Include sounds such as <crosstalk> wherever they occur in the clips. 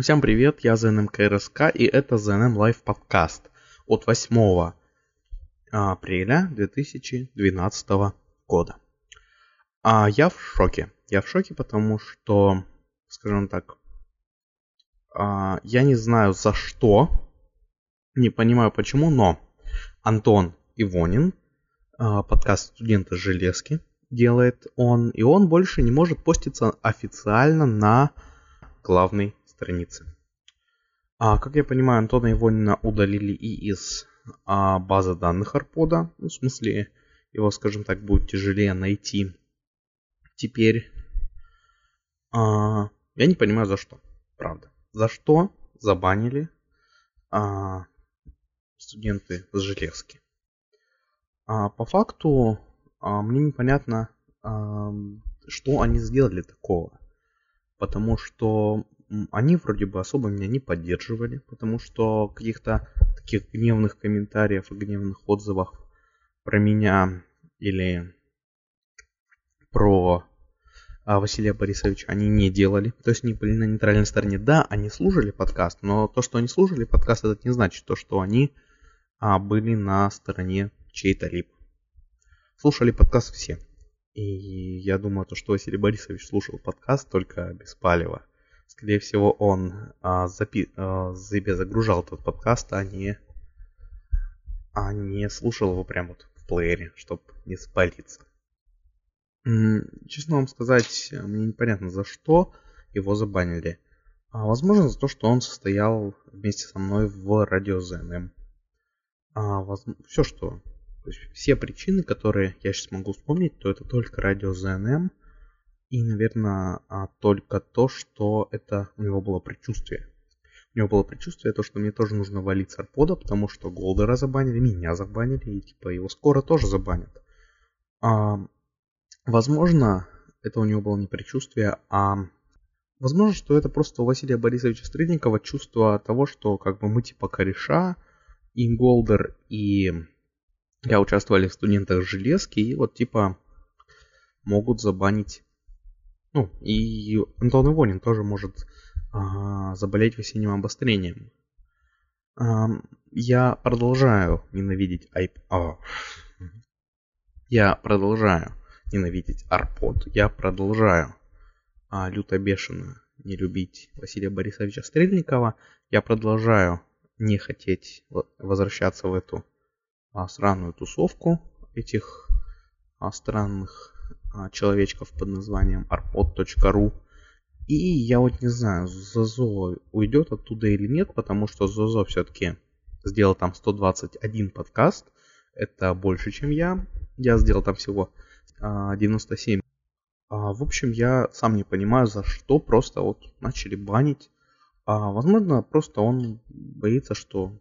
Всем привет, я ЗНМ КРСК и это ZNM Live подкаст от 8 апреля 2012 года. А я в шоке. Я в шоке, потому что, скажем так, а, я не знаю за что, не понимаю почему, но Антон Ивонин, а, подкаст студента Железки, делает он, и он больше не может поститься официально на главной странице. А, как я понимаю, Антона Ивонина удалили и из а, базы данных Арпода. Ну, в смысле, его, скажем так, будет тяжелее найти. Теперь а, я не понимаю за что, правда. За что забанили а, студенты с Железки. А, по факту а, мне непонятно, а, что они сделали такого. Потому что они вроде бы особо меня не поддерживали, потому что каких-то таких гневных комментариев и гневных отзывов про меня или про а, Василия Борисовича они не делали. То есть они были на нейтральной стороне. Да, они слушали подкаст, но то, что они слушали подкаст, это не значит то, что они а, были на стороне чей-то либо. Слушали подкаст все. И я думаю, то, что Василий Борисович слушал подкаст только без палева. Скорее всего, он а, запи- а, себе загружал этот подкаст, а не, а не слушал его прямо вот в плеере, чтобы не спалиться. Честно вам сказать, мне непонятно за что его забанили. А, возможно, за то, что он состоял вместе со мной в радио ЗНМ. А, воз... Все, что то есть все причины, которые я сейчас могу вспомнить, то это только радио ЗНМ и, наверное, а, только то, что это у него было предчувствие. У него было предчувствие, то, что мне тоже нужно валить с арпода, потому что Голдера забанили, меня забанили, и типа его скоро тоже забанят. А, возможно, это у него было не предчувствие, а возможно, что это просто у Василия Борисовича Стрельникова чувство того, что как бы мы типа кореша, и Голдер, и я участвовали в студентах железки, и вот типа могут забанить. Ну, и Антон Ивонин тоже может а, заболеть весенним обострением. А, я продолжаю ненавидеть айп... А, <laughs> я продолжаю ненавидеть Арпод. Я продолжаю а, люто бешено не любить Василия Борисовича Стрельникова. Я продолжаю не хотеть возвращаться в эту а, сраную тусовку этих а, странных человечков под названием arpod.ru. И я вот не знаю, Зозо уйдет оттуда или нет, потому что Зозо все-таки сделал там 121 подкаст. Это больше, чем я. Я сделал там всего 97. В общем, я сам не понимаю, за что просто вот начали банить. Возможно, просто он боится, что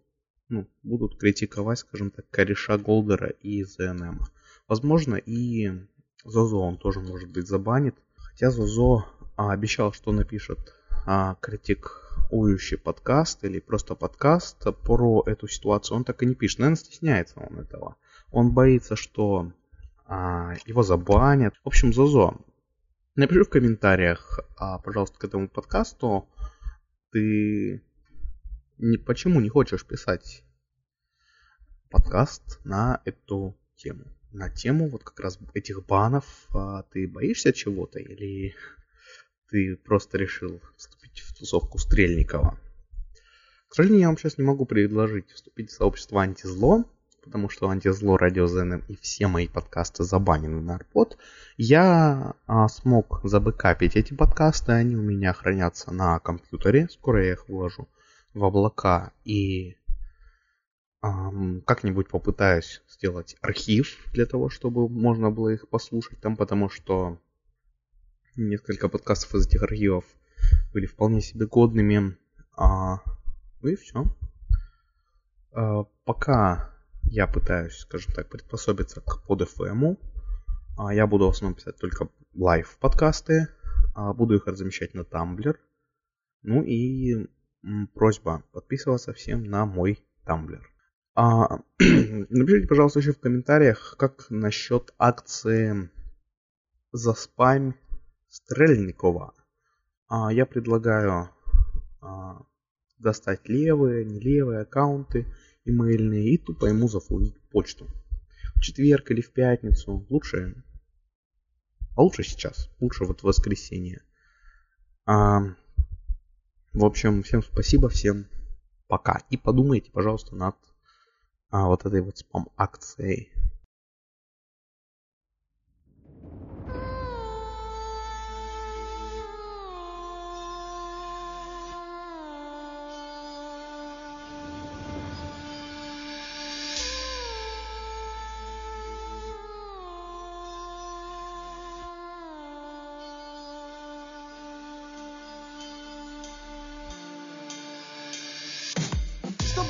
ну, будут критиковать, скажем так, кореша Голдера и ЗНМ. Возможно, и Зозо он тоже, может быть, забанит. Хотя Зозо а, обещал, что напишет а, критикующий подкаст или просто подкаст про эту ситуацию. Он так и не пишет. Наверное, стесняется он этого. Он боится, что а, его забанят. В общем, Зозо, напиши в комментариях, а, пожалуйста, к этому подкасту, ты не, почему не хочешь писать подкаст на эту тему? На тему вот как раз этих банов. А ты боишься чего-то или ты просто решил вступить в тусовку Стрельникова? К сожалению, я вам сейчас не могу предложить вступить в сообщество антизло, потому что антизло, радио ЗНМ и все мои подкасты забанены на Арпод. Я а, смог забэкапить эти подкасты, они у меня хранятся на компьютере, скоро я их выложу в облака и как-нибудь попытаюсь сделать архив для того, чтобы можно было их послушать там, потому что несколько подкастов из этих архивов были вполне себе годными. А, ну и все. А, пока я пытаюсь, скажем так, приспособиться к PodFM, а, я буду в основном писать только live подкасты, а, буду их размещать на Tumblr. Ну и просьба подписываться всем на мой Tumblr. А, <clears throat> напишите, пожалуйста, еще в комментариях, как насчет акции за спам Стрельникова. А, я предлагаю а, достать левые, не левые аккаунты имейльные и тупо ему зафулить почту. В четверг или в пятницу. Лучше, а лучше сейчас. Лучше вот в воскресенье. А, в общем, всем спасибо, всем пока. И подумайте, пожалуйста, над а, вот этой вот спам-акцией.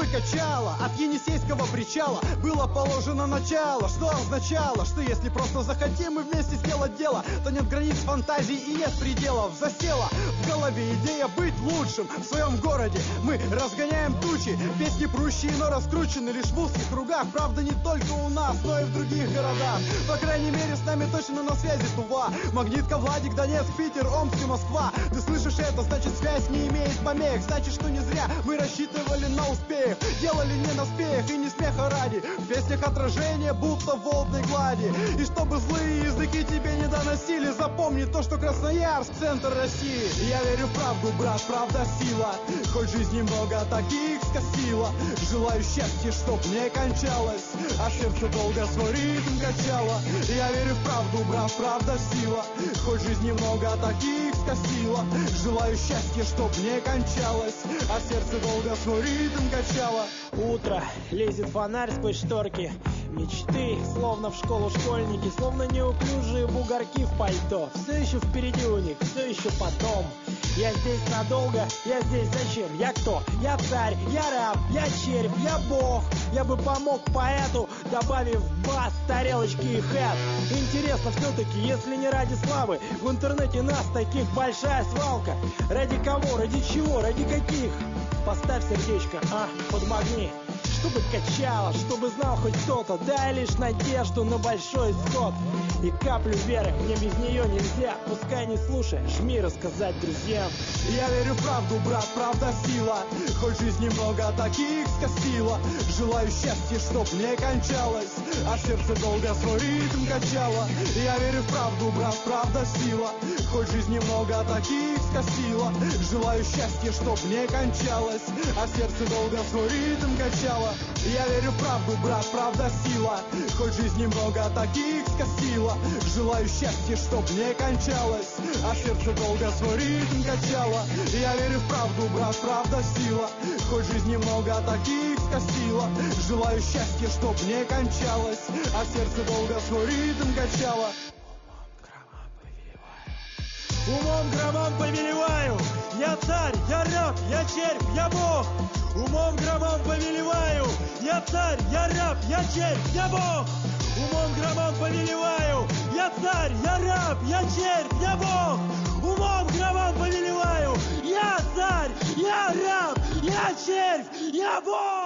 Качало От Енисейского причала было положено начало. Что означало, что если просто захотим мы вместе сделать дело То нет границ фантазии и нет пределов Засела. В голове идея быть лучшим. В своем городе Мы разгоняем тучи, песни прущие, но раскручены лишь в узких кругах. Правда не только у нас, но и в других городах. По крайней мере с нами точно на связи Тува. Магнитка, Владик, Донецк, Питер, Омск и Москва. Ты слышишь это, значит связь не имеет помех. Значит, что не зря мы рассчитывали на успех Делали не на спех и не смеха ради. В песнях отражение, будто в водной глади. И чтобы злые языки тебе не доносили Запомни то, что Красноярск — центр России. Я верю в правду, брат, правда сила. Хоть жизни много таких скосила. Желаю счастья, чтоб не кончалось. А сердце долго свой ритм качало. Я верю в правду, брат, правда сила. Хоть жизни много таких скосила. Желаю счастья, чтоб не кончалось. А сердце долго свой ритм качало Утро, лезет фонарь сквозь шторки. Мечты, словно в школу школьники Словно неуклюжие бугорки в пальто. Все еще впереди у них, все еще потом Я здесь надолго, я здесь зачем? Я кто? Я царь, я раб, я червь, я бог Я бы помог поэту, добавив бас, тарелочки и хэт Интересно все-таки, если не ради славы В интернете нас таких большая свалка Ради кого, ради чего, ради каких? Поставь сердечко, а, подмагни чтобы качало, чтобы знал хоть кто-то Дай лишь надежду на большой исход. И каплю веры, мне без нее нельзя. Пускай не слушай, жми рассказать друзьям. Я верю в правду, брат, правда сила. Хоть жизнь немного таких скосила. Желаю счастья, чтоб не кончалось. А сердце долго свой ритм качало. Я верю в правду, брат, правда сила. Хоть жизнь немного таких скосила. Желаю счастья, чтоб не кончалось. А сердце долго свой ритм качало я верю в правду, брат, правда сила. Хоть жизнь немного таких скосила. Желаю счастья, чтоб не кончалось. А сердце долго свой ритм качало. Я верю в правду, брат, правда сила. Хоть жизнь немного таких скосила. Желаю счастья, чтоб не кончалось. А сердце долго свой ритм качало. Умом громом повелеваю Я царь, я раб, я червь, я бог. Умом громом повелеваю. Я царь, я раб, я червь, я бог. Умом громом повелеваю. Я царь, я раб, я червь, я бог. Умом громом повелеваю. Я царь, я раб, я червь, я бог